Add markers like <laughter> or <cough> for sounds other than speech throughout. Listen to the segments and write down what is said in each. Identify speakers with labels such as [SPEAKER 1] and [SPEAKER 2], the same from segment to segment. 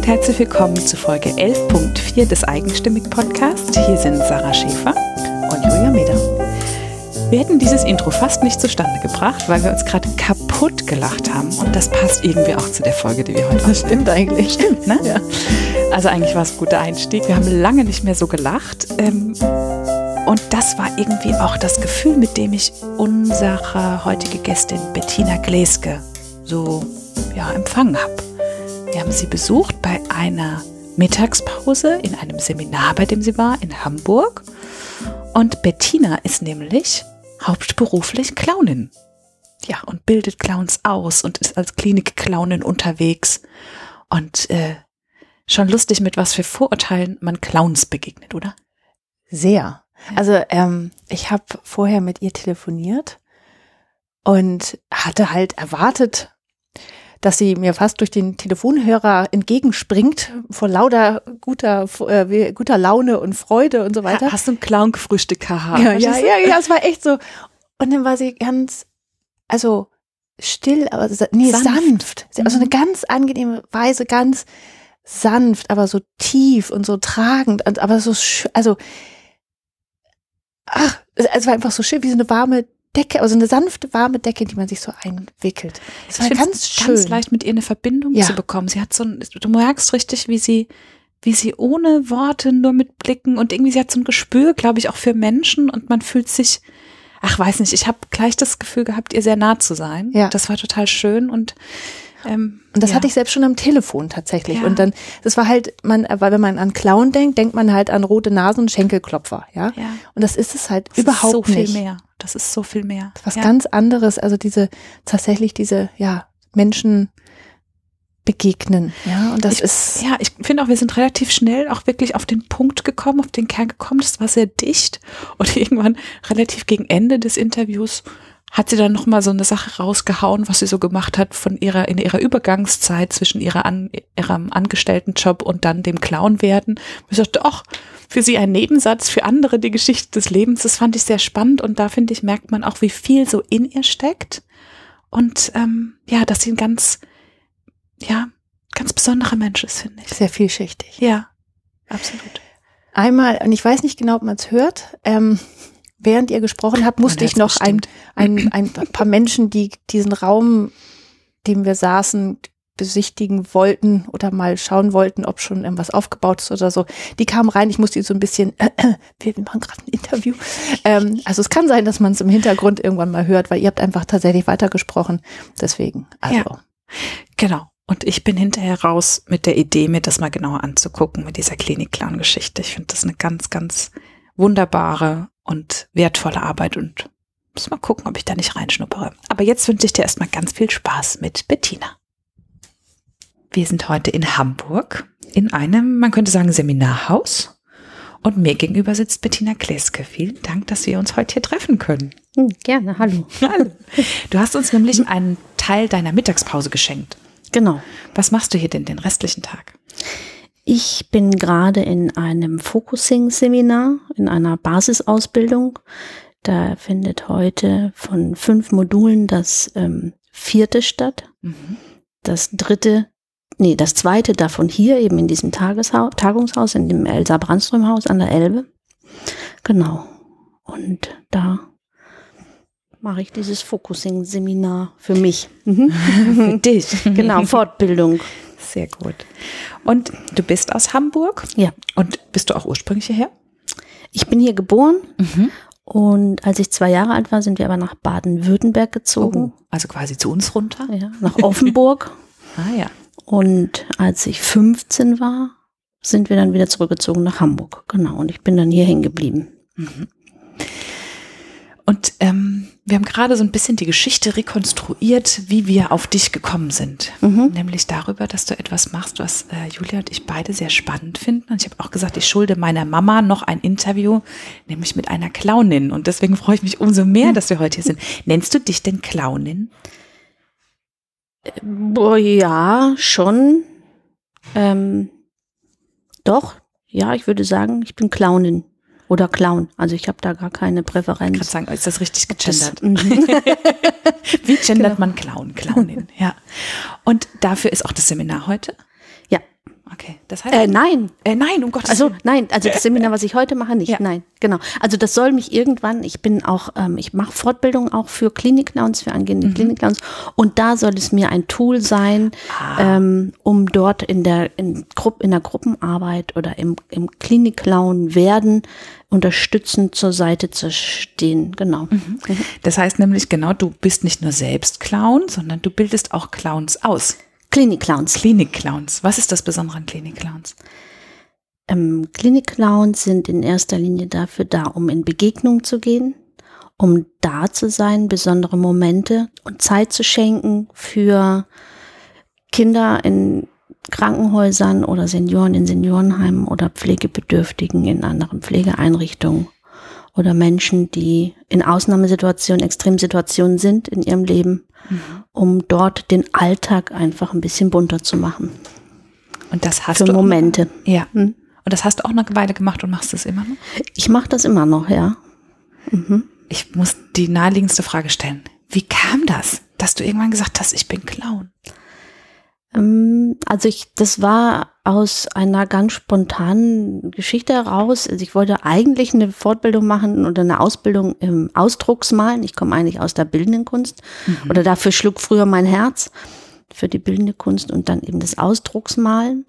[SPEAKER 1] und herzlich willkommen zu Folge 11.4 des Eigenstimmig Podcast. Hier sind Sarah Schäfer
[SPEAKER 2] und Julia Meder.
[SPEAKER 1] Wir hätten dieses Intro fast nicht zustande gebracht, weil wir uns gerade kaputt gelacht haben und das passt irgendwie auch zu der Folge, die wir heute
[SPEAKER 2] Das stimmt eigentlich.
[SPEAKER 1] Stimmt, ne? Ja. Also eigentlich war es ein guter Einstieg. Wir haben lange nicht mehr so gelacht. Ähm, und das war irgendwie auch das Gefühl, mit dem ich unsere heutige Gästin Bettina Gleske so ja, empfangen habe. Wir haben sie besucht bei einer Mittagspause in einem Seminar, bei dem sie war, in Hamburg. Und Bettina ist nämlich hauptberuflich Clownin. Ja, und bildet Clowns aus und ist als Klinikclownin unterwegs. Und äh, schon lustig, mit was für Vorurteilen man Clowns begegnet, oder?
[SPEAKER 2] Sehr. Also ähm, ich habe vorher mit ihr telefoniert und hatte halt erwartet, dass sie mir fast durch den Telefonhörer entgegenspringt vor lauter guter äh, guter Laune und Freude und so weiter.
[SPEAKER 1] Hast du ein Clown gefrühstückt, haha.
[SPEAKER 2] Ja, ja, ja, ja, es war echt so. Und dann war sie ganz, also still, aber nee, sanft. sanft. Also eine mhm. ganz angenehme Weise, ganz sanft, aber so tief und so tragend, aber so, also, ach, es war einfach so schön, wie so eine warme Decke, also eine sanfte, warme Decke, die man sich so einwickelt.
[SPEAKER 1] Es war ganz schön. ganz leicht mit ihr eine Verbindung ja. zu bekommen. Sie hat so ein, du merkst richtig, wie sie, wie sie ohne Worte nur mit Blicken und irgendwie sie hat so ein Gespür, glaube ich, auch für Menschen und man fühlt sich, ach weiß nicht, ich habe gleich das Gefühl gehabt, ihr sehr nah zu sein. Ja. Das war total schön und
[SPEAKER 2] ähm, und das ja. hatte ich selbst schon am Telefon tatsächlich. Ja. Und dann, das war halt, man, weil wenn man an Clown denkt, denkt man halt an rote Nasen und Schenkelklopfer, ja. ja. Und das ist es halt das überhaupt
[SPEAKER 1] ist so
[SPEAKER 2] nicht.
[SPEAKER 1] viel mehr. Das ist so viel mehr.
[SPEAKER 2] Was ganz anderes, also diese, tatsächlich diese, ja, Menschen begegnen, ja. Und das
[SPEAKER 1] ich,
[SPEAKER 2] ist.
[SPEAKER 1] Ja, ich finde auch, wir sind relativ schnell auch wirklich auf den Punkt gekommen, auf den Kern gekommen. Das war sehr dicht. Und <laughs> irgendwann relativ gegen Ende des Interviews hat sie dann nochmal so eine Sache rausgehauen, was sie so gemacht hat von ihrer, in ihrer Übergangszeit zwischen ihrer an, ihrem Angestelltenjob und dann dem Clown werden. Ich dachte, ach, für sie ein Nebensatz, für andere die Geschichte des Lebens. Das fand ich sehr spannend und da finde ich, merkt man auch, wie viel so in ihr steckt. Und ähm, ja, dass sie ein ganz, ja, ganz besonderer Mensch ist, finde ich.
[SPEAKER 2] Sehr vielschichtig.
[SPEAKER 1] Ja, absolut.
[SPEAKER 2] Einmal, und ich weiß nicht genau, ob man es hört, ähm, während ihr gesprochen habt, musste ich noch ein, ein, ein paar Menschen, die diesen Raum, dem wir saßen, besichtigen wollten oder mal schauen wollten, ob schon irgendwas aufgebaut ist oder so. Die kamen rein, ich musste so ein bisschen, <clears throat> äh, wir machen gerade ein Interview. Ähm, also es kann sein, dass man es im Hintergrund irgendwann mal hört, weil ihr habt einfach tatsächlich weitergesprochen. Deswegen, also. Ja,
[SPEAKER 1] genau. Und ich bin hinterher raus mit der Idee, mir das mal genauer anzugucken mit dieser Klinik-Clown-Geschichte. Ich finde das eine ganz, ganz wunderbare und wertvolle Arbeit und muss mal gucken, ob ich da nicht reinschnuppere. Aber jetzt wünsche ich dir erstmal ganz viel Spaß mit Bettina. Wir sind heute in Hamburg in einem, man könnte sagen, Seminarhaus. Und mir gegenüber sitzt Bettina Kleske. Vielen Dank, dass wir uns heute hier treffen können.
[SPEAKER 3] Hm, gerne, hallo. <laughs> hallo.
[SPEAKER 1] Du hast uns nämlich einen Teil deiner Mittagspause geschenkt.
[SPEAKER 3] Genau.
[SPEAKER 1] Was machst du hier denn den restlichen Tag?
[SPEAKER 3] Ich bin gerade in einem Focusing-Seminar, in einer Basisausbildung. Da findet heute von fünf Modulen das ähm, vierte statt. Mhm. Das dritte, nee, das zweite davon hier eben in diesem Tageshaus, Tagungshaus, in dem Elsa Brandström Haus an der Elbe. Genau. Und da mache ich dieses Focusing-Seminar für mich. <laughs>
[SPEAKER 1] für dich.
[SPEAKER 3] Genau, Fortbildung.
[SPEAKER 1] Sehr gut. Und du bist aus Hamburg?
[SPEAKER 3] Ja.
[SPEAKER 1] Und bist du auch ursprünglich hierher?
[SPEAKER 3] Ich bin hier geboren. Mhm. Und als ich zwei Jahre alt war, sind wir aber nach Baden-Württemberg gezogen.
[SPEAKER 1] Oh, also quasi zu uns runter?
[SPEAKER 3] Ja, nach Offenburg. <laughs>
[SPEAKER 1] ah ja.
[SPEAKER 3] Und als ich 15 war, sind wir dann wieder zurückgezogen nach Hamburg. Genau. Und ich bin dann hier hängen geblieben. Mhm.
[SPEAKER 1] Und ähm, wir haben gerade so ein bisschen die Geschichte rekonstruiert, wie wir auf dich gekommen sind. Mhm. Nämlich darüber, dass du etwas machst, was äh, Julia und ich beide sehr spannend finden. Und ich habe auch gesagt, ich schulde meiner Mama noch ein Interview, nämlich mit einer Clownin. Und deswegen freue ich mich umso mehr, dass wir heute hier sind. Nennst du dich denn Clownin?
[SPEAKER 3] Boah, ja, schon. Ähm, doch, ja, ich würde sagen, ich bin Clownin oder Clown. Also ich habe da gar keine Präferenz. Ich
[SPEAKER 1] kann sagen, ist das richtig gegendert? Mhm. <laughs> Wie <laughs> gendert genau. man Clown, Clownin? Ja. Und dafür ist auch das Seminar heute? Okay, das heißt.
[SPEAKER 3] Äh, nein.
[SPEAKER 1] Äh, nein, um Gottes
[SPEAKER 3] Also
[SPEAKER 1] Willen.
[SPEAKER 3] nein, also das <laughs> Seminar, was ich heute mache, nicht.
[SPEAKER 1] Ja.
[SPEAKER 3] Nein, genau. Also das soll mich irgendwann, ich bin auch, ähm, ich mache Fortbildung auch für Klinikclowns, für angehende
[SPEAKER 1] Mhm.
[SPEAKER 3] Klinikclowns und da soll es mir ein Tool sein,
[SPEAKER 1] Ah.
[SPEAKER 3] ähm, um dort in der, in, Grupp, in der Gruppenarbeit oder im, im Klinikclown werden, unterstützend zur Seite zu stehen. Genau.
[SPEAKER 1] Mhm. Das heißt nämlich genau, du bist nicht nur selbst Clown, sondern du bildest auch Clowns aus.
[SPEAKER 3] Klinikclowns.
[SPEAKER 1] Klinikclowns. Was ist das Besondere an Klinikclowns?
[SPEAKER 3] Ähm, Klinikclowns sind in erster Linie dafür da, um in Begegnung zu gehen, um da zu sein, besondere Momente und Zeit zu schenken für Kinder in Krankenhäusern oder Senioren in Seniorenheimen oder Pflegebedürftigen in anderen Pflegeeinrichtungen oder Menschen, die in Ausnahmesituationen, Extremsituationen sind in ihrem Leben, um dort den Alltag einfach ein bisschen bunter zu machen.
[SPEAKER 1] Und das hast
[SPEAKER 3] Für
[SPEAKER 1] du.
[SPEAKER 3] Momente.
[SPEAKER 1] Ja.
[SPEAKER 3] Hm.
[SPEAKER 1] Und das hast du auch eine Weile gemacht und machst es immer noch?
[SPEAKER 3] Ich mache das immer noch, ja. Mhm.
[SPEAKER 1] Ich muss die naheliegendste Frage stellen. Wie kam das, dass du irgendwann gesagt hast, ich bin Clown?
[SPEAKER 3] Ähm, Also ich, das war aus einer ganz spontanen Geschichte heraus. Also ich wollte eigentlich eine Fortbildung machen oder eine Ausbildung im Ausdrucksmalen. Ich komme eigentlich aus der bildenden Kunst oder dafür schlug früher mein Herz für die bildende Kunst und dann eben das Ausdrucksmalen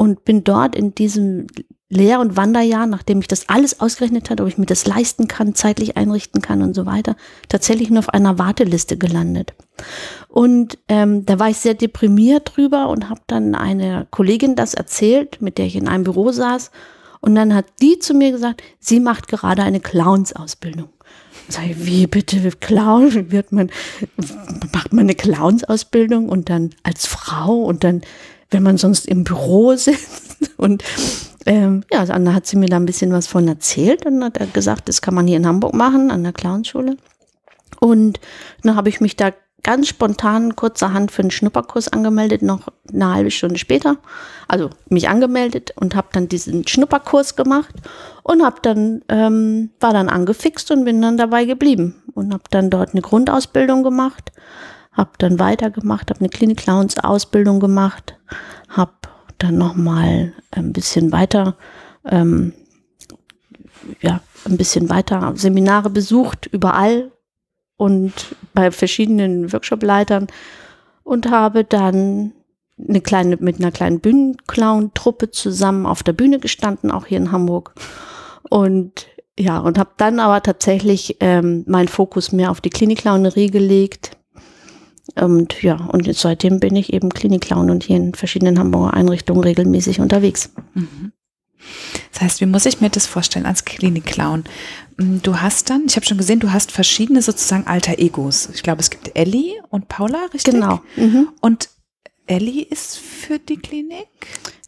[SPEAKER 3] und bin dort in diesem Lehr- und Wanderjahr, nachdem ich das alles ausgerechnet hatte, ob ich mir das leisten kann, zeitlich einrichten kann und so weiter, tatsächlich nur auf einer Warteliste gelandet. Und ähm, da war ich sehr deprimiert drüber und habe dann eine Kollegin das erzählt, mit der ich in einem Büro saß. Und dann hat die zu mir gesagt, sie macht gerade eine Clownsausbildung. Sag ich, wie bitte Clown? Wird man, macht man eine Clownsausbildung und dann als Frau und dann, wenn man sonst im Büro sitzt <laughs> und ähm, ja, dann hat sie mir da ein bisschen was von erzählt und hat gesagt, das kann man hier in Hamburg machen, an der Clownschule. Und dann habe ich mich da ganz spontan kurzerhand für einen Schnupperkurs angemeldet, noch eine halbe Stunde später. Also mich angemeldet und habe dann diesen Schnupperkurs gemacht und habe dann ähm, war dann angefixt und bin dann dabei geblieben und habe dann dort eine Grundausbildung gemacht, habe dann weitergemacht, habe eine Klinik-Clowns Ausbildung gemacht, habe dann noch mal ein bisschen weiter ähm, ja ein bisschen weiter Seminare besucht überall und bei verschiedenen Workshopleitern und habe dann eine kleine, mit einer kleinen Bühnenclown-Truppe zusammen auf der Bühne gestanden, auch hier in Hamburg. Und ja, und habe dann aber tatsächlich ähm, meinen Fokus mehr auf die Klinikclownerie gelegt. Und ja, und seitdem bin ich eben Klinikclown und hier in verschiedenen Hamburger Einrichtungen regelmäßig unterwegs.
[SPEAKER 1] Mhm. Das heißt, wie muss ich mir das vorstellen als Klinikclown? Mm, Du hast dann, ich habe schon gesehen, du hast verschiedene sozusagen alter Egos. Ich glaube, es gibt Ellie und Paula, richtig?
[SPEAKER 3] Genau. Mhm.
[SPEAKER 1] Und Ellie ist für die Klinik?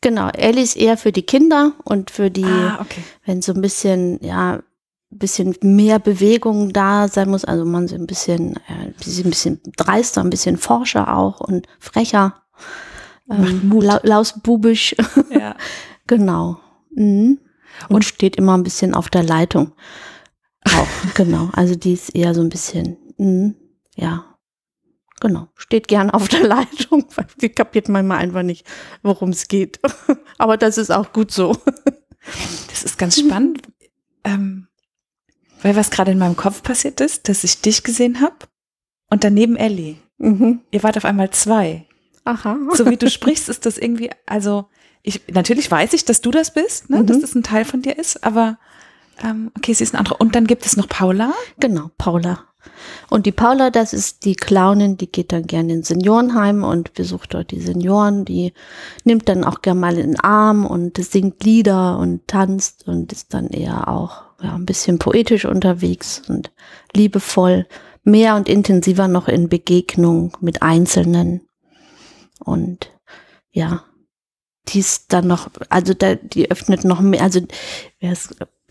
[SPEAKER 3] Genau. Ellie ist eher für die Kinder und für die,
[SPEAKER 1] Ah, okay.
[SPEAKER 3] wenn so ein bisschen, ja, ein bisschen mehr Bewegung da sein muss, also man so ein bisschen, äh, ein bisschen dreister, ein bisschen forscher auch und frecher.
[SPEAKER 1] Macht Mut.
[SPEAKER 3] lau- lausbubisch,
[SPEAKER 1] Ja. <laughs>
[SPEAKER 3] genau. Mhm. Und,
[SPEAKER 1] Und-
[SPEAKER 3] steht immer ein bisschen auf der Leitung. Auch, <laughs> genau. Also die ist eher so ein bisschen, mhm, ja. Genau, steht gern auf der <laughs> Leitung, weil die kapiert manchmal einfach nicht, worum es geht. <laughs> Aber das ist auch gut so.
[SPEAKER 1] Das ist ganz spannend, ähm, weil was gerade in meinem Kopf passiert ist, dass ich dich gesehen habe und daneben Ellie.
[SPEAKER 3] Mhm.
[SPEAKER 1] Ihr wart auf einmal zwei.
[SPEAKER 3] Aha.
[SPEAKER 1] So wie du sprichst, ist das irgendwie, also ich natürlich weiß ich, dass du das bist, ne,
[SPEAKER 3] Mhm.
[SPEAKER 1] dass das ein Teil von dir ist, aber ähm, okay, sie ist eine andere. Und dann gibt es noch Paula.
[SPEAKER 3] Genau, Paula. Und die Paula, das ist die Clownin, die geht dann gerne in Seniorenheim und besucht dort die Senioren. Die nimmt dann auch gerne mal in den Arm und singt Lieder und tanzt und ist dann eher auch ja, ein bisschen poetisch unterwegs und liebevoll, mehr und intensiver noch in Begegnung mit Einzelnen. Und ja, die ist dann noch, also da, die öffnet noch mehr, also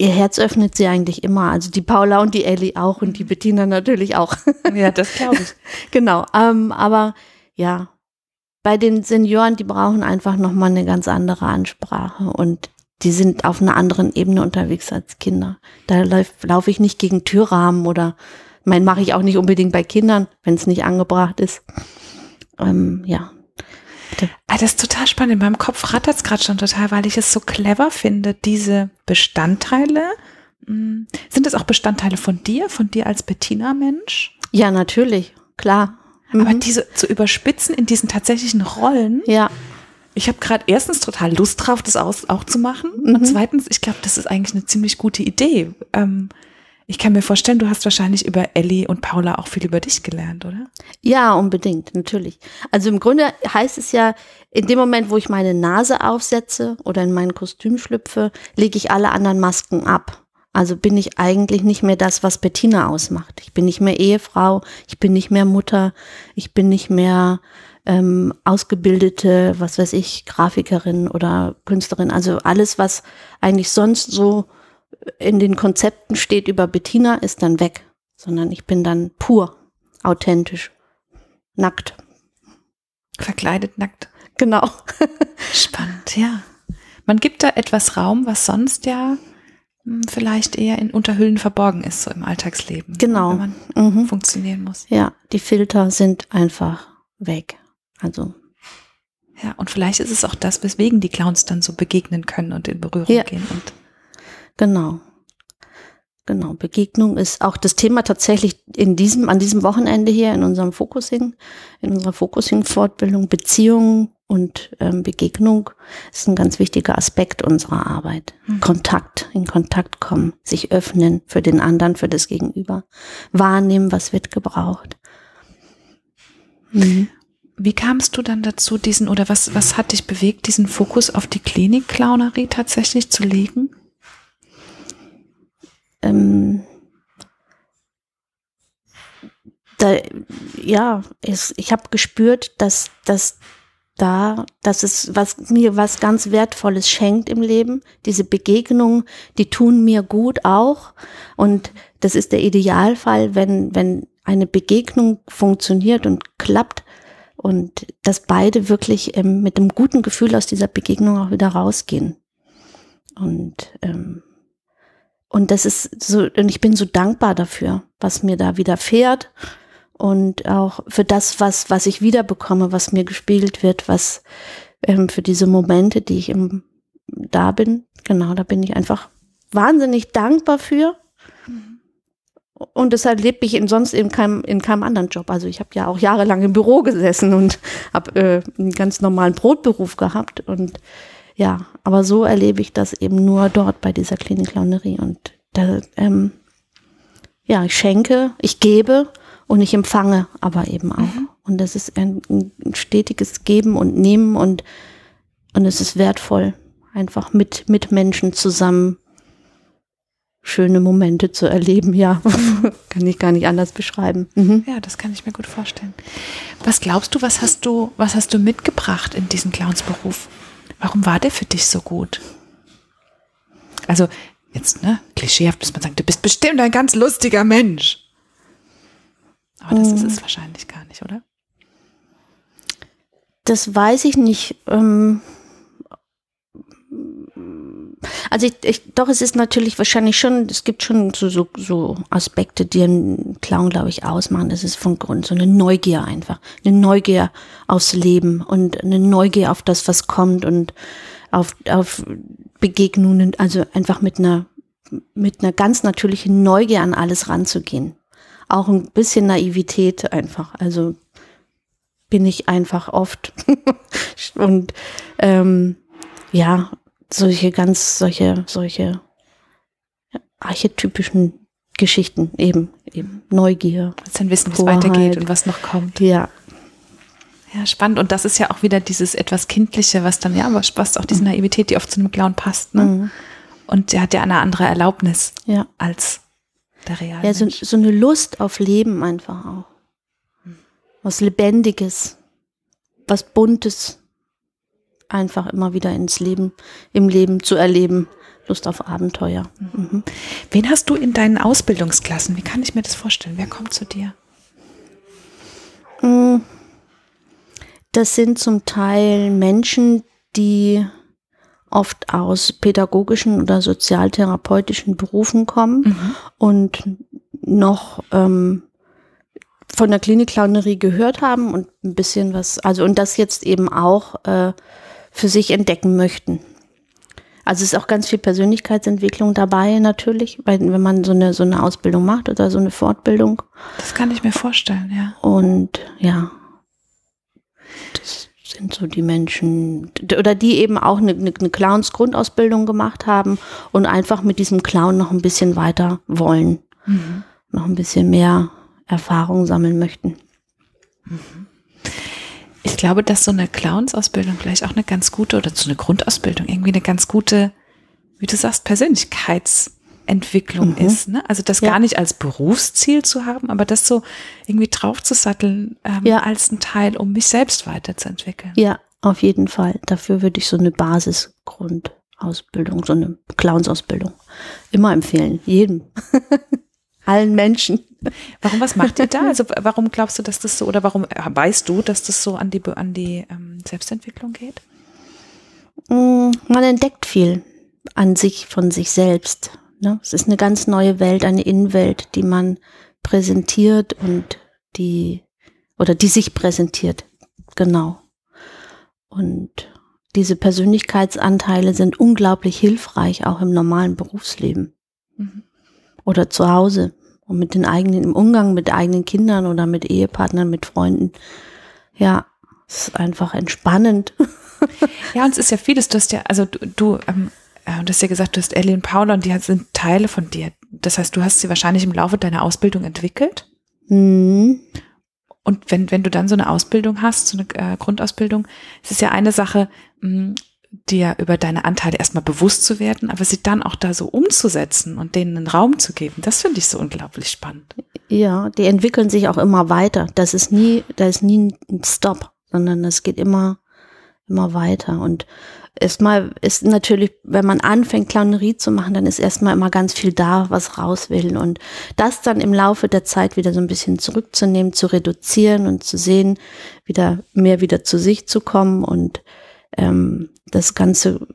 [SPEAKER 3] ihr Herz öffnet sie eigentlich immer. Also die Paula und die Ellie auch und die Bettina natürlich auch. <laughs>
[SPEAKER 1] Ja, das glaube ich.
[SPEAKER 3] genau. Ähm, aber ja, bei den Senioren, die brauchen einfach nochmal eine ganz andere Ansprache und die sind auf einer anderen Ebene unterwegs als Kinder. Da laufe lauf ich nicht gegen Türrahmen oder mein mache ich auch nicht unbedingt bei Kindern, wenn es nicht angebracht ist. Ähm, ja. Geschichte.
[SPEAKER 1] Ah, das ist total spannend. In meinem Kopf rattert es gerade schon total, weil ich es so clever finde, diese Bestandteile. Hm, sind das auch Bestandteile von dir, von dir als Bettina-Mensch?
[SPEAKER 3] Ja, natürlich, klar.
[SPEAKER 1] Mhm. Aber diese zu überspitzen in diesen tatsächlichen Rollen.
[SPEAKER 3] Ja.
[SPEAKER 1] Ich habe gerade erstens total Lust drauf, das aus, auch zu machen. Mhm. Und zweitens, ich glaube, das ist eigentlich eine ziemlich gute Idee. Ähm, ich kann mir vorstellen, du hast wahrscheinlich über Ellie und Paula auch viel über dich gelernt, oder?
[SPEAKER 3] Ja, unbedingt, natürlich. Also im Grunde heißt es ja, in dem Moment, wo ich meine Nase aufsetze oder in mein Kostüm schlüpfe, lege ich alle anderen Masken ab. Also bin ich eigentlich nicht mehr das, was Bettina ausmacht. Ich bin nicht mehr Ehefrau, ich bin nicht mehr Mutter, ich bin nicht mehr ähm, ausgebildete, was weiß ich, Grafikerin oder Künstlerin. Also alles, was eigentlich sonst so in den Konzepten steht über Bettina, ist dann weg, sondern ich bin dann pur, authentisch, nackt.
[SPEAKER 1] Verkleidet nackt.
[SPEAKER 3] Genau.
[SPEAKER 1] Spannend, ja. Man gibt da etwas Raum, was sonst ja hm, vielleicht eher in Unterhüllen verborgen ist, so im Alltagsleben.
[SPEAKER 3] Genau.
[SPEAKER 1] Wenn man mhm. funktionieren muss.
[SPEAKER 3] Ja, die Filter sind einfach weg. Also.
[SPEAKER 1] Ja, und vielleicht ist es auch das, weswegen die Clowns dann so begegnen können und in Berührung ja. gehen. Und
[SPEAKER 3] Genau. Genau, Begegnung ist auch das Thema tatsächlich in diesem, an diesem Wochenende hier in unserem Focusing, in unserer Focusing-Fortbildung, Beziehung und ähm, Begegnung ist ein ganz wichtiger Aspekt unserer Arbeit. Mhm. Kontakt, in Kontakt kommen, sich öffnen für den anderen, für das Gegenüber, wahrnehmen, was wird gebraucht.
[SPEAKER 1] Mhm. Wie kamst du dann dazu, diesen, oder was, was hat dich bewegt, diesen Fokus auf die Klinik-Clownerie tatsächlich zu legen? Ähm,
[SPEAKER 3] da, ja, es, ich habe gespürt, dass, dass da, dass es was mir was ganz Wertvolles schenkt im Leben. Diese Begegnungen, die tun mir gut auch. Und das ist der Idealfall, wenn, wenn eine Begegnung funktioniert und klappt und dass beide wirklich ähm, mit einem guten Gefühl aus dieser Begegnung auch wieder rausgehen. Und ähm, und das ist so, und ich bin so dankbar dafür, was mir da widerfährt und auch für das, was, was ich wiederbekomme, was mir gespiegelt wird, was ähm, für diese Momente, die ich im, da bin. Genau, da bin ich einfach wahnsinnig dankbar für. Und deshalb lebe ich in sonst in keinem, in keinem anderen Job. Also ich habe ja auch jahrelang im Büro gesessen und <laughs> habe äh, einen ganz normalen Brotberuf gehabt. Und ja, aber so erlebe ich das eben nur dort bei dieser Klinik Launderie. Und da, ähm, ja, ich schenke, ich gebe und ich empfange aber eben auch. Mhm. Und das ist ein, ein, stetiges Geben und Nehmen und, und es ist wertvoll, einfach mit, mit Menschen zusammen schöne Momente zu erleben, ja. <laughs> kann ich gar nicht anders beschreiben.
[SPEAKER 1] Mhm. Ja, das kann ich mir gut vorstellen. Was glaubst du, was hast du, was hast du mitgebracht in diesen Clownsberuf? Warum war der für dich so gut? Also jetzt, ne, klischeehaft bis man sagt, du bist bestimmt ein ganz lustiger Mensch. Aber das ist es wahrscheinlich gar nicht, oder?
[SPEAKER 3] Das weiß ich nicht. Ähm, also ich, ich, doch, es ist natürlich wahrscheinlich schon, es gibt schon so, so, so Aspekte, die einen Clown, glaube ich, ausmachen. Das ist von Grund so eine Neugier einfach. Eine Neugier aufs Leben und eine Neugier auf das, was kommt und auf, auf Begegnungen, also einfach mit einer, mit einer ganz natürlichen Neugier an alles ranzugehen. Auch ein bisschen Naivität einfach. Also bin ich einfach oft. <laughs> und ähm, ja, solche ganz, solche, solche archetypischen Geschichten eben, eben Neugier.
[SPEAKER 1] Das dann wissen, wie es weitergeht und was noch kommt.
[SPEAKER 3] Ja.
[SPEAKER 1] Ja, spannend. Und das ist ja auch wieder dieses etwas Kindliche, was dann, ja, was passt auch diese Naivität, die oft zu einem Clown passt, ne? Mhm. Und der hat ja eine andere Erlaubnis
[SPEAKER 3] ja.
[SPEAKER 1] als der reale
[SPEAKER 3] Ja, so, so, eine Lust auf Leben einfach auch. Was Lebendiges, was Buntes, einfach immer wieder ins Leben, im Leben zu erleben. Lust auf Abenteuer.
[SPEAKER 1] Mhm. Wen hast du in deinen Ausbildungsklassen? Wie kann ich mir das vorstellen? Wer kommt zu dir?
[SPEAKER 3] Mm. Das sind zum Teil Menschen, die oft aus pädagogischen oder sozialtherapeutischen Berufen kommen mhm. und noch ähm, von der Klinik-Clownerie gehört haben und ein bisschen was, also und das jetzt eben auch äh, für sich entdecken möchten. Also es ist auch ganz viel Persönlichkeitsentwicklung dabei natürlich, weil wenn man so eine so eine Ausbildung macht oder so eine Fortbildung.
[SPEAKER 1] Das kann ich mir vorstellen, ja.
[SPEAKER 3] Und ja, das sind so die Menschen oder die eben auch eine, eine, eine Clowns-Grundausbildung gemacht haben und einfach mit diesem Clown noch ein bisschen weiter wollen, mhm. noch ein bisschen mehr Erfahrung sammeln möchten.
[SPEAKER 1] Mhm. Ich glaube, dass so eine Clownsausbildung vielleicht auch eine ganz gute oder so eine Grundausbildung irgendwie eine ganz gute, wie du sagst, Persönlichkeitsentwicklung mhm. ist. Ne? Also das ja. gar nicht als Berufsziel zu haben, aber das so irgendwie draufzusatteln ähm, ja. als ein Teil, um mich selbst weiterzuentwickeln.
[SPEAKER 3] Ja, auf jeden Fall. Dafür würde ich so eine Basisgrundausbildung, so eine Clownsausbildung immer empfehlen. Jedem. <laughs> Allen Menschen.
[SPEAKER 1] Warum, was macht ihr da? Also warum glaubst du, dass das so, oder warum äh, weißt du, dass das so an die, an die ähm, Selbstentwicklung geht?
[SPEAKER 3] Mm, man entdeckt viel an sich, von sich selbst. Ne? Es ist eine ganz neue Welt, eine Innenwelt, die man präsentiert und die, oder die sich präsentiert. Genau. Und diese Persönlichkeitsanteile sind unglaublich hilfreich, auch im normalen Berufsleben. Mhm. Oder zu Hause und mit den eigenen, im Umgang mit eigenen Kindern oder mit Ehepartnern, mit Freunden. Ja, es ist einfach entspannend. <laughs>
[SPEAKER 1] Ja, und es ist ja vieles, du hast ja, also du, du, ähm, äh, du hast ja gesagt, du hast Ellie und Paula und die sind Teile von dir. Das heißt, du hast sie wahrscheinlich im Laufe deiner Ausbildung entwickelt. Mhm. Und wenn, wenn du dann so eine Ausbildung hast, so eine äh, Grundausbildung, es ist ja eine Sache, mh, mm, dir über deine Anteile erstmal bewusst zu werden, aber sie dann auch da so umzusetzen und denen einen Raum zu geben, das finde ich so unglaublich spannend.
[SPEAKER 3] Ja, die entwickeln sich auch immer weiter. Das ist nie, da ist nie ein Stop, sondern es geht immer, immer weiter. Und erstmal ist natürlich, wenn man anfängt, Clownerie zu machen, dann ist erstmal immer ganz viel da, was raus will. Und das dann im Laufe der Zeit wieder so ein bisschen zurückzunehmen, zu reduzieren und zu sehen, wieder mehr wieder zu sich zu kommen und ähm, das ganze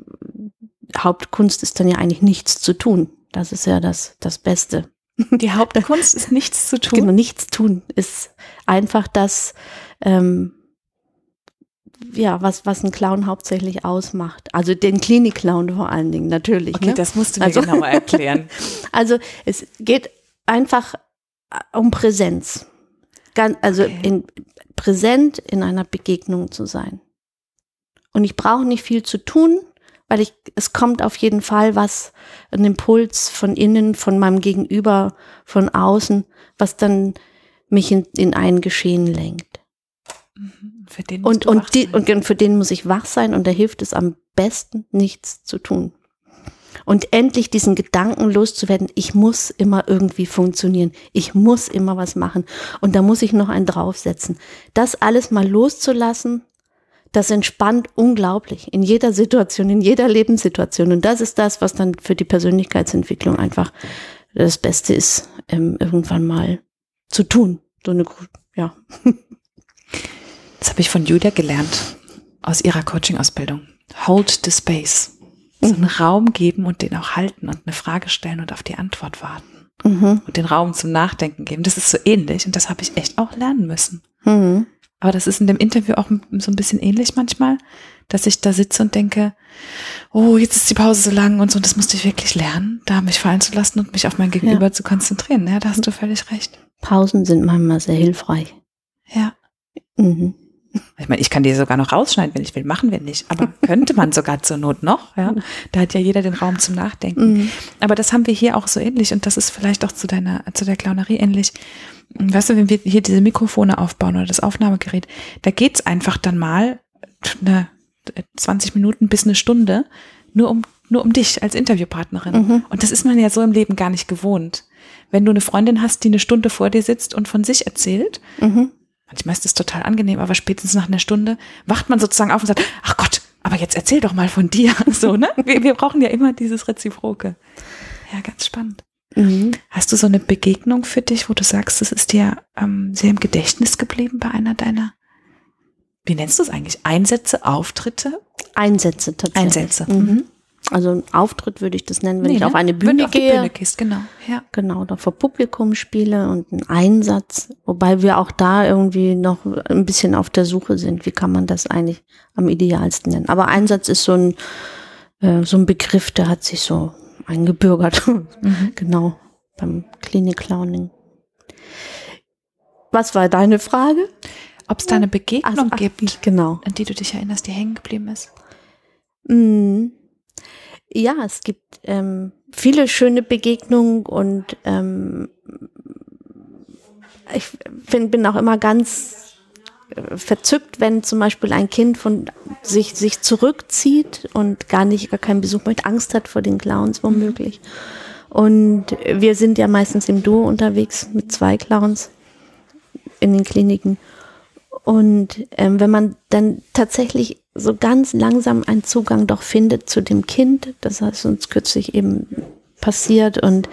[SPEAKER 3] Hauptkunst ist dann ja eigentlich nichts zu tun. Das ist ja das, das Beste. <laughs>
[SPEAKER 1] Die Hauptkunst ist nichts zu tun.
[SPEAKER 3] Genau, nichts tun ist einfach das, ähm, ja, was, was ein Clown hauptsächlich ausmacht. Also den Klinik-Clown vor allen Dingen, natürlich.
[SPEAKER 1] Okay, ne? das musst du mir also, genauer erklären. <laughs>
[SPEAKER 3] also es geht einfach äh, um Präsenz. Ganz, also okay. in, präsent in einer Begegnung zu sein. Und ich brauche nicht viel zu tun, weil ich, es kommt auf jeden Fall was, ein Impuls von innen, von meinem Gegenüber, von außen, was dann mich in, in ein Geschehen lenkt. Mhm. Für den und, und, die, und für den muss ich wach sein und da hilft es am besten, nichts zu tun. Und endlich diesen Gedanken loszuwerden, ich muss immer irgendwie funktionieren, ich muss immer was machen und da muss ich noch einen draufsetzen. Das alles mal loszulassen das entspannt unglaublich in jeder Situation, in jeder Lebenssituation. Und das ist das, was dann für die Persönlichkeitsentwicklung einfach das Beste ist, ähm, irgendwann mal zu tun. So eine, ja.
[SPEAKER 1] Das habe ich von Julia gelernt aus ihrer Coaching-Ausbildung. Hold the space. So einen mhm. Raum geben und den auch halten und eine Frage stellen und auf die Antwort warten. Mhm. Und den Raum zum Nachdenken geben. Das ist so ähnlich und das habe ich echt auch lernen müssen. Mhm. Aber das ist in dem Interview auch so ein bisschen ähnlich manchmal, dass ich da sitze und denke, oh, jetzt ist die Pause so lang und so, und das musste ich wirklich lernen, da mich fallen zu lassen und mich auf mein Gegenüber ja. zu konzentrieren. Ja, da hast du völlig recht.
[SPEAKER 3] Pausen sind manchmal sehr hilfreich.
[SPEAKER 1] Ja. Mhm. Ich meine, ich kann die sogar noch rausschneiden, wenn ich will. Machen wir nicht. Aber <laughs> könnte man sogar zur Not noch. Ja? Da hat ja jeder den Raum zum Nachdenken. Mhm. Aber das haben wir hier auch so ähnlich. Und das ist vielleicht auch zu deiner, zu der Clownerie ähnlich. Weißt du, wenn wir hier diese Mikrofone aufbauen oder das Aufnahmegerät, da geht's einfach dann mal eine 20 Minuten bis eine Stunde nur um, nur um dich als Interviewpartnerin. Mhm. Und das ist man ja so im Leben gar nicht gewohnt. Wenn du eine Freundin hast, die eine Stunde vor dir sitzt und von sich erzählt, mhm Manchmal ist es total angenehm, aber spätestens nach einer Stunde wacht man sozusagen auf und sagt, ach Gott, aber jetzt erzähl doch mal von dir. <laughs> So, ne? Wir, wir brauchen ja immer dieses Reziproke. Ja, ganz spannend. Mhm. Hast du so eine Begegnung für dich, wo du sagst, das ist dir ähm, sehr im Gedächtnis geblieben bei einer deiner, wie nennst du es eigentlich? Einsätze, Auftritte?
[SPEAKER 3] Einsätze
[SPEAKER 1] tatsächlich. Einsätze. Mhm.
[SPEAKER 3] Also ein Auftritt würde ich das nennen, wenn nee, ich ne? auf eine Bühne wenn gehe. Auf Bühne
[SPEAKER 1] gehst, genau. Ja.
[SPEAKER 3] Genau, da vor Publikum spiele und einen Einsatz, wobei wir auch da irgendwie noch ein bisschen auf der Suche sind. Wie kann man das eigentlich am idealsten nennen? Aber Einsatz ist so ein äh, so ein Begriff, der hat sich so eingebürgert. <laughs> Mhm. genau beim Klinik Clowning. Was war deine Frage?
[SPEAKER 1] Ob es da eine Begegnung ach, gibt,
[SPEAKER 3] genau.
[SPEAKER 1] an die du dich erinnerst, die hängen geblieben ist?
[SPEAKER 3] Mm. Ja, es gibt ähm, viele schöne Begegnungen und ähm, ich find, bin auch immer ganz äh, verzückt, wenn zum Beispiel ein Kind von sich, sich zurückzieht und gar nicht, gar keinen Besuch mit Angst hat vor den Clowns womöglich. Und wir sind ja meistens im Duo unterwegs mit zwei Clowns in den Kliniken. Und ähm, wenn man dann tatsächlich so ganz langsam einen Zugang doch findet zu dem Kind, das ist uns kürzlich eben passiert und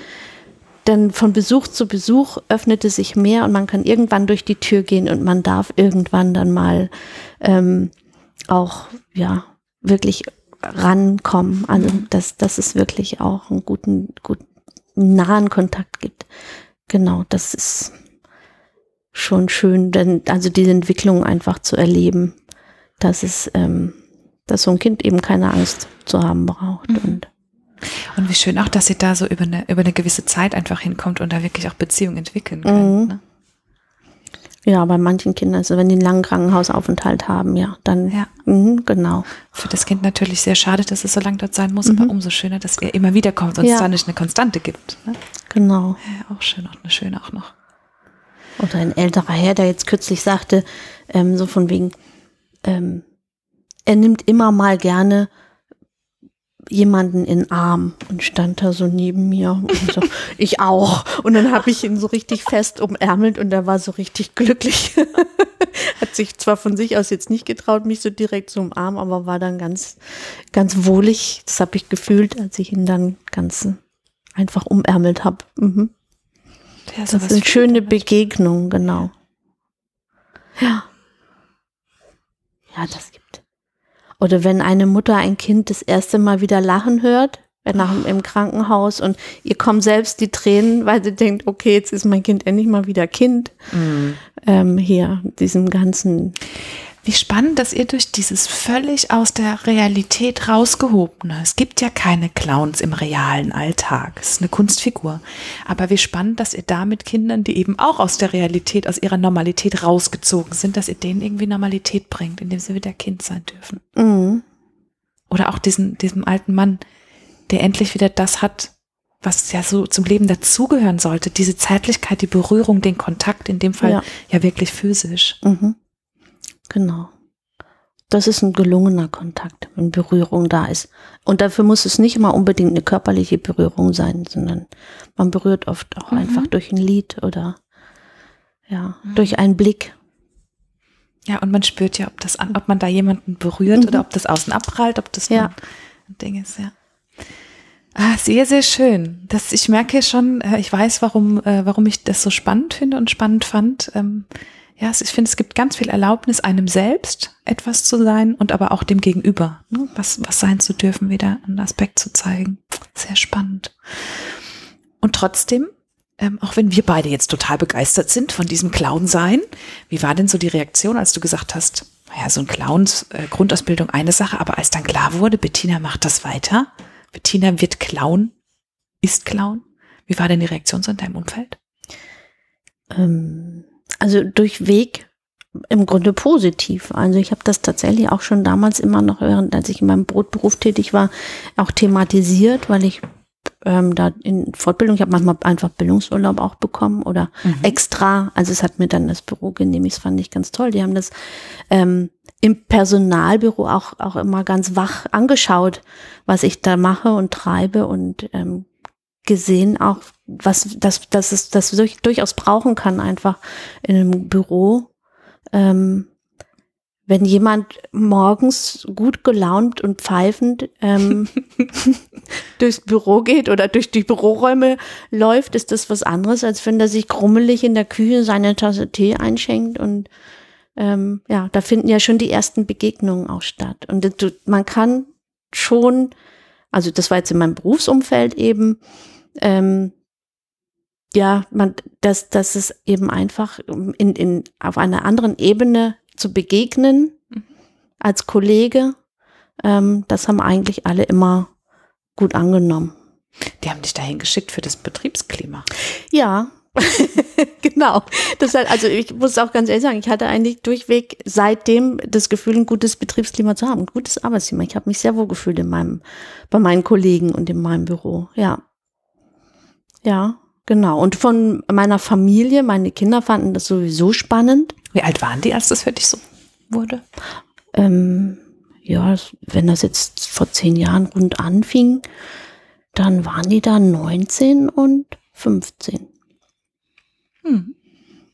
[SPEAKER 3] dann von Besuch zu Besuch öffnet es sich mehr und man kann irgendwann durch die Tür gehen und man darf irgendwann dann mal ähm, auch ja wirklich rankommen. Also dass, dass es wirklich auch einen guten, guten nahen Kontakt gibt. Genau, das ist schon schön, denn also diese Entwicklung einfach zu erleben, dass es, ähm, dass so ein Kind eben keine Angst zu haben braucht mhm. und
[SPEAKER 1] und wie schön auch, dass sie da so über eine, über eine gewisse Zeit einfach hinkommt und da wirklich auch Beziehungen entwickeln kann. Mhm. Ne?
[SPEAKER 3] Ja, bei manchen Kindern, also wenn die einen langen Krankenhausaufenthalt haben, ja, dann,
[SPEAKER 1] ja.
[SPEAKER 3] Mh, genau.
[SPEAKER 1] Für das Kind natürlich sehr schade, dass es so lange dort sein muss, mhm. aber umso schöner, dass er immer wieder kommt und ja. es da nicht eine Konstante gibt. Ne?
[SPEAKER 3] Genau.
[SPEAKER 1] Ja, auch schön, auch eine schöne auch noch.
[SPEAKER 3] Oder ein älterer Herr, der jetzt kürzlich sagte, ähm, so von wegen, ähm, er nimmt immer mal gerne jemanden in Arm und stand da so neben mir und so, <laughs> ich auch. Und dann habe ich ihn so richtig fest umärmelt und er war so richtig glücklich. <laughs> Hat sich zwar von sich aus jetzt nicht getraut, mich so direkt zu umarmen, aber war dann ganz, ganz wohlig. Das habe ich gefühlt, als ich ihn dann ganz einfach umärmelt habe. Mhm. Ja, das sind schöne Begegnungen, genau. Ja. Ja, das gibt. Oder wenn eine Mutter ein Kind das erste Mal wieder lachen hört, wenn nach im Krankenhaus und ihr kommen selbst die Tränen, weil sie denkt, okay, jetzt ist mein Kind endlich mal wieder Kind. Mhm. Ähm, hier, diesem ganzen
[SPEAKER 1] wie spannend, dass ihr durch dieses völlig aus der Realität rausgehobene, es gibt ja keine Clowns im realen Alltag, es ist eine Kunstfigur, aber wie spannend, dass ihr da mit Kindern, die eben auch aus der Realität, aus ihrer Normalität rausgezogen sind, dass ihr denen irgendwie Normalität bringt, indem sie wieder Kind sein dürfen. Mhm. Oder auch diesen, diesem alten Mann, der endlich wieder das hat, was ja so zum Leben dazugehören sollte, diese Zeitlichkeit, die Berührung, den Kontakt, in dem Fall ja, ja wirklich physisch. Mhm.
[SPEAKER 3] Genau. Das ist ein gelungener Kontakt, wenn Berührung da ist. Und dafür muss es nicht immer unbedingt eine körperliche Berührung sein, sondern man berührt oft auch mhm. einfach durch ein Lied oder ja, mhm. durch einen Blick.
[SPEAKER 1] Ja, und man spürt ja, ob das an, ob man da jemanden berührt mhm. oder ob das außen abprallt, ob das
[SPEAKER 3] ja.
[SPEAKER 1] ein Ding ist, ja. Ah, sehr, sehr schön. Das, ich merke schon, äh, ich weiß, warum, äh, warum ich das so spannend finde und spannend fand. Ja, ich finde, es gibt ganz viel Erlaubnis, einem selbst etwas zu sein und aber auch dem Gegenüber, ne? was, was sein zu dürfen, wieder einen Aspekt zu zeigen. Sehr spannend. Und trotzdem, ähm, auch wenn wir beide jetzt total begeistert sind von diesem Clown-Sein, wie war denn so die Reaktion, als du gesagt hast, naja, so ein Clowns äh, Grundausbildung eine Sache, aber als dann klar wurde, Bettina macht das weiter, Bettina wird Clown, ist Clown, wie war denn die Reaktion so in deinem Umfeld?
[SPEAKER 3] Ähm also durchweg im Grunde positiv. Also ich habe das tatsächlich auch schon damals immer noch, während als ich in meinem Brotberuf tätig war, auch thematisiert, weil ich ähm, da in Fortbildung, ich habe manchmal einfach Bildungsurlaub auch bekommen oder mhm. extra. Also es hat mir dann das Büro genehmigt, das fand ich ganz toll. Die haben das ähm, im Personalbüro auch, auch immer ganz wach angeschaut, was ich da mache und treibe und ähm, gesehen auch, was, dass, dass es das durchaus brauchen kann, einfach in einem Büro. Ähm, wenn jemand morgens gut gelaunt und pfeifend ähm, <laughs> durchs Büro geht oder durch die Büroräume läuft, ist das was anderes, als wenn er sich krummelig in der Küche seine Tasse Tee einschenkt und ähm, ja, da finden ja schon die ersten Begegnungen auch statt. Und man kann schon Also das war jetzt in meinem Berufsumfeld eben, ähm, ja, man, dass, dass es eben einfach in, in, auf einer anderen Ebene zu begegnen mhm. als Kollege, ähm, das haben eigentlich alle immer gut angenommen.
[SPEAKER 1] Die haben dich dahin geschickt für das Betriebsklima.
[SPEAKER 3] Ja, <laughs> genau. Das halt, also ich muss auch ganz ehrlich sagen, ich hatte eigentlich durchweg seitdem das Gefühl, ein gutes Betriebsklima zu haben, ein gutes Arbeitsklima. Ich habe mich sehr wohl gefühlt in meinem, bei meinen Kollegen und in meinem Büro. Ja. Ja, genau. Und von meiner Familie, meine Kinder fanden das sowieso spannend.
[SPEAKER 1] Wie alt waren die, als das für dich so wurde?
[SPEAKER 3] Ähm, ja, wenn das jetzt vor zehn Jahren rund anfing, dann waren die da 19 und 15. Hm.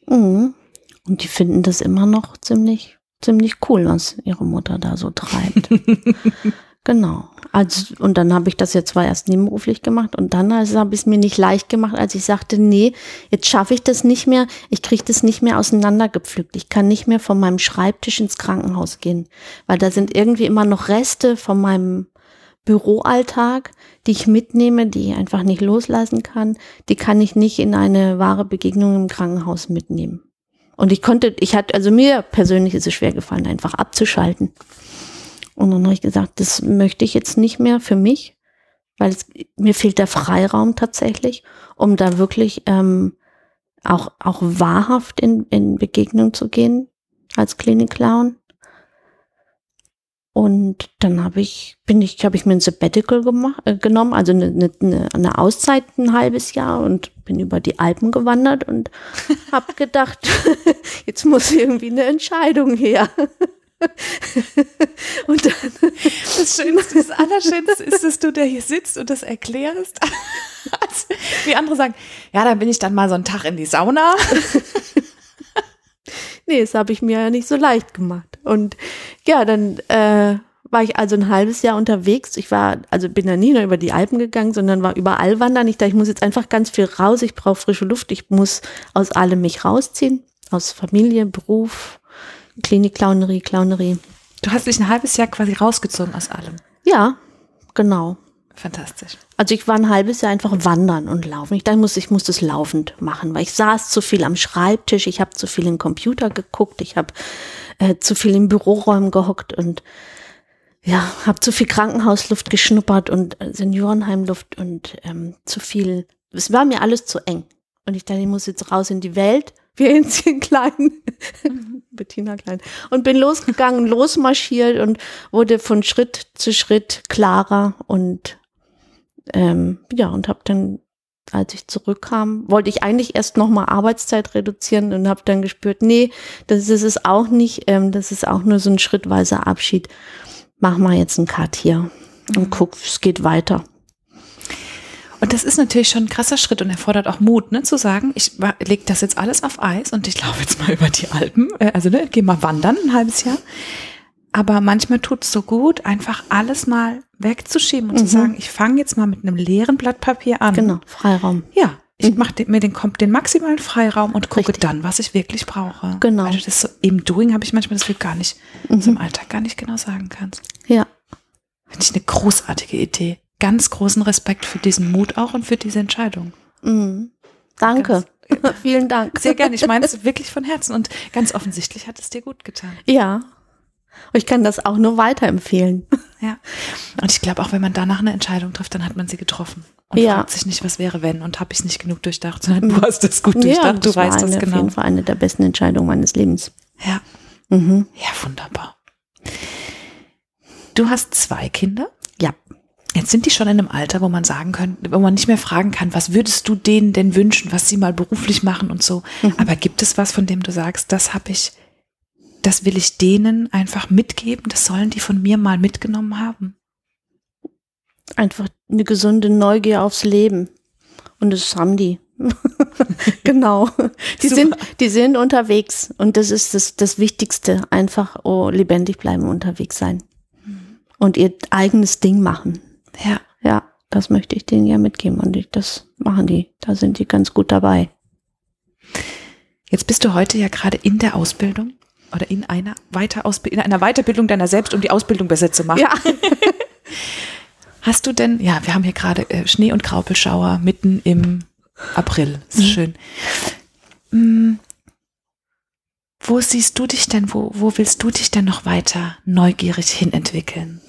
[SPEAKER 3] Mhm. Und die finden das immer noch ziemlich, ziemlich cool, was ihre Mutter da so treibt. <laughs> genau. Also, und dann habe ich das jetzt zwar erst nebenberuflich gemacht und dann also, habe ich es mir nicht leicht gemacht, als ich sagte, nee, jetzt schaffe ich das nicht mehr, ich kriege das nicht mehr auseinandergepflückt. Ich kann nicht mehr von meinem Schreibtisch ins Krankenhaus gehen, weil da sind irgendwie immer noch Reste von meinem Büroalltag, die ich mitnehme, die ich einfach nicht loslassen kann, die kann ich nicht in eine wahre Begegnung im Krankenhaus mitnehmen. Und ich konnte, ich hatte, also mir persönlich ist es schwer gefallen, einfach abzuschalten. Und dann habe ich gesagt, das möchte ich jetzt nicht mehr für mich, weil es, mir fehlt der Freiraum tatsächlich, um da wirklich ähm, auch, auch wahrhaft in, in Begegnung zu gehen als Klinik-Clown. Und dann habe ich, bin ich, habe ich mir ein Sabbatical gemacht, äh, genommen, also eine, eine, eine Auszeit ein halbes Jahr und bin über die Alpen gewandert und <laughs> habe gedacht, <laughs> jetzt muss irgendwie eine Entscheidung her. <laughs>
[SPEAKER 1] und dann, das Schönste, das Allerschönste ist, dass du da hier sitzt und das erklärst. <laughs> wie andere sagen, ja, dann bin ich dann mal so einen Tag in die Sauna. <laughs>
[SPEAKER 3] nee, das habe ich mir ja nicht so leicht gemacht. Und ja, dann äh, war ich also ein halbes Jahr unterwegs. Ich war, also bin da nie nur über die Alpen gegangen, sondern war überall wandern. Ich dachte, ich muss jetzt einfach ganz viel raus. Ich brauche frische Luft. Ich muss aus allem mich rausziehen. Aus Familie, Beruf, Klinik, Clownerie.
[SPEAKER 1] Du hast dich ein halbes Jahr quasi rausgezogen aus allem.
[SPEAKER 3] Ja, genau.
[SPEAKER 1] Fantastisch.
[SPEAKER 3] Also ich war ein halbes Jahr einfach wandern und laufen. Ich dachte, ich muss, ich muss das laufend machen, weil ich saß zu viel am Schreibtisch, ich habe zu viel im Computer geguckt, ich habe äh, zu viel in Büroräumen gehockt und ja, habe zu viel Krankenhausluft geschnuppert und äh, Seniorenheimluft und ähm, zu viel. Es war mir alles zu eng. Und ich dachte, ich muss jetzt raus in die Welt. Wir Hänschen klein, Bettina klein. Und bin losgegangen, losmarschiert und wurde von Schritt zu Schritt klarer und ähm, ja, und habe dann, als ich zurückkam, wollte ich eigentlich erst nochmal Arbeitszeit reduzieren und habe dann gespürt, nee, das ist es auch nicht, ähm, das ist auch nur so ein schrittweiser Abschied. Mach mal jetzt einen Cut hier und mhm. guck, es geht weiter.
[SPEAKER 1] Und das ist natürlich schon ein krasser Schritt und erfordert auch Mut, ne, zu sagen, ich lege das jetzt alles auf Eis und ich laufe jetzt mal <laughs> über die Alpen, äh, also ne, geh mal wandern ein halbes Jahr. Aber manchmal tut es so gut, einfach alles mal wegzuschieben und mhm. zu sagen, ich fange jetzt mal mit einem leeren Blatt Papier an.
[SPEAKER 3] Genau, Freiraum.
[SPEAKER 1] Ja, ich mhm. mache mir den, den maximalen Freiraum und gucke Richtig. dann, was ich wirklich brauche.
[SPEAKER 3] Genau.
[SPEAKER 1] Weil das so, im Doing habe ich manchmal das Gefühl gar nicht, mhm. so im Alltag gar nicht genau sagen kannst.
[SPEAKER 3] Ja.
[SPEAKER 1] Finde ich eine großartige Idee. Ganz großen Respekt für diesen Mut auch und für diese Entscheidung.
[SPEAKER 3] Mhm. Danke. Ganz, <laughs> Vielen Dank.
[SPEAKER 1] Sehr gerne. Ich meine es wirklich von Herzen und ganz offensichtlich hat es dir gut getan.
[SPEAKER 3] Ja, ich kann das auch nur weiterempfehlen. <laughs>
[SPEAKER 1] Ja. Und ich glaube auch, wenn man danach eine Entscheidung trifft, dann hat man sie getroffen. Und ja. fragt sich nicht, was wäre, wenn und habe ich es nicht genug durchdacht, sondern du hast es gut durchdacht, ja, du weißt das genau.
[SPEAKER 3] auf jeden Fall eine der besten Entscheidungen meines Lebens.
[SPEAKER 1] Ja. Mhm. Ja, wunderbar. Du hast zwei Kinder? Jetzt sind die schon in einem Alter, wo man sagen kann, wo man nicht mehr fragen kann, was würdest du denen denn wünschen, was sie mal beruflich machen und so. Mhm. Aber gibt es was, von dem du sagst, das habe ich das will ich denen einfach mitgeben, das sollen die von mir mal mitgenommen haben.
[SPEAKER 3] Einfach eine gesunde Neugier aufs Leben. Und das haben die. <laughs> genau. Die sind, die sind unterwegs. Und das ist das, das Wichtigste. Einfach oh, lebendig bleiben, unterwegs sein. Und ihr eigenes Ding machen.
[SPEAKER 1] Ja.
[SPEAKER 3] Ja, das möchte ich denen ja mitgeben. Und ich, das machen die. Da sind die ganz gut dabei.
[SPEAKER 1] Jetzt bist du heute ja gerade in der Ausbildung oder in einer, Weiterausb in einer Weiterbildung deiner selbst, um die Ausbildung besser zu machen.
[SPEAKER 3] Ja. <laughs>
[SPEAKER 1] Hast du denn, ja, wir haben hier gerade äh, Schnee- und Graupelschauer mitten im April. Ist mhm. schön. Hm, wo siehst du dich denn, wo, wo willst du dich denn noch weiter neugierig hinentwickeln?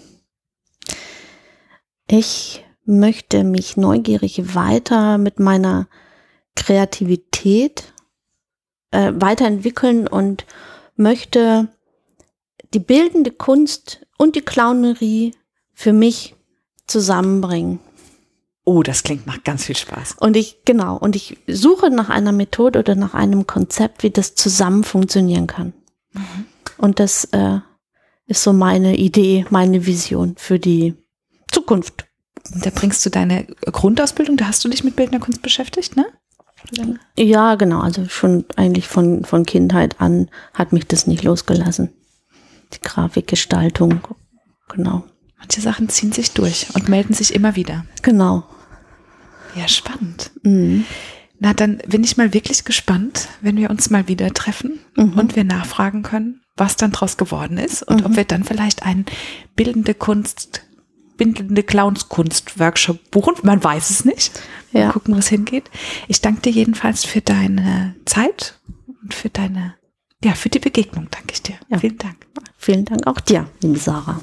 [SPEAKER 3] Ich möchte mich neugierig weiter mit meiner Kreativität äh, weiterentwickeln und möchte die bildende Kunst und die Clownerie für mich zusammenbringen.
[SPEAKER 1] Oh, das klingt nach ganz viel Spaß.
[SPEAKER 3] Und ich, genau, und ich suche nach einer Methode oder nach einem Konzept, wie das zusammen funktionieren kann. Mhm. Und das äh, ist so meine Idee, meine Vision für die Zukunft.
[SPEAKER 1] Da bringst du deine Grundausbildung, da hast du dich mit bildender Kunst beschäftigt, ne?
[SPEAKER 3] Ja, genau. Also schon eigentlich von, von Kindheit an hat mich das nicht losgelassen. Die Grafikgestaltung, genau.
[SPEAKER 1] Manche Sachen ziehen sich durch und melden sich immer wieder.
[SPEAKER 3] Genau.
[SPEAKER 1] Ja, spannend. Mhm. Na, dann bin ich mal wirklich gespannt, wenn wir uns mal wieder treffen mhm. und wir nachfragen können, was dann draus geworden ist und mhm. ob wir dann vielleicht einen bildende Kunst, bildende Clownskunst-Workshop buchen. Man weiß es nicht. Mal ja. gucken, wo es hingeht. Ich danke dir jedenfalls für deine Zeit und für deine, ja, für die Begegnung danke ich dir.
[SPEAKER 3] Ja. Vielen Dank. Vielen Dank auch dir, liebe Sarah.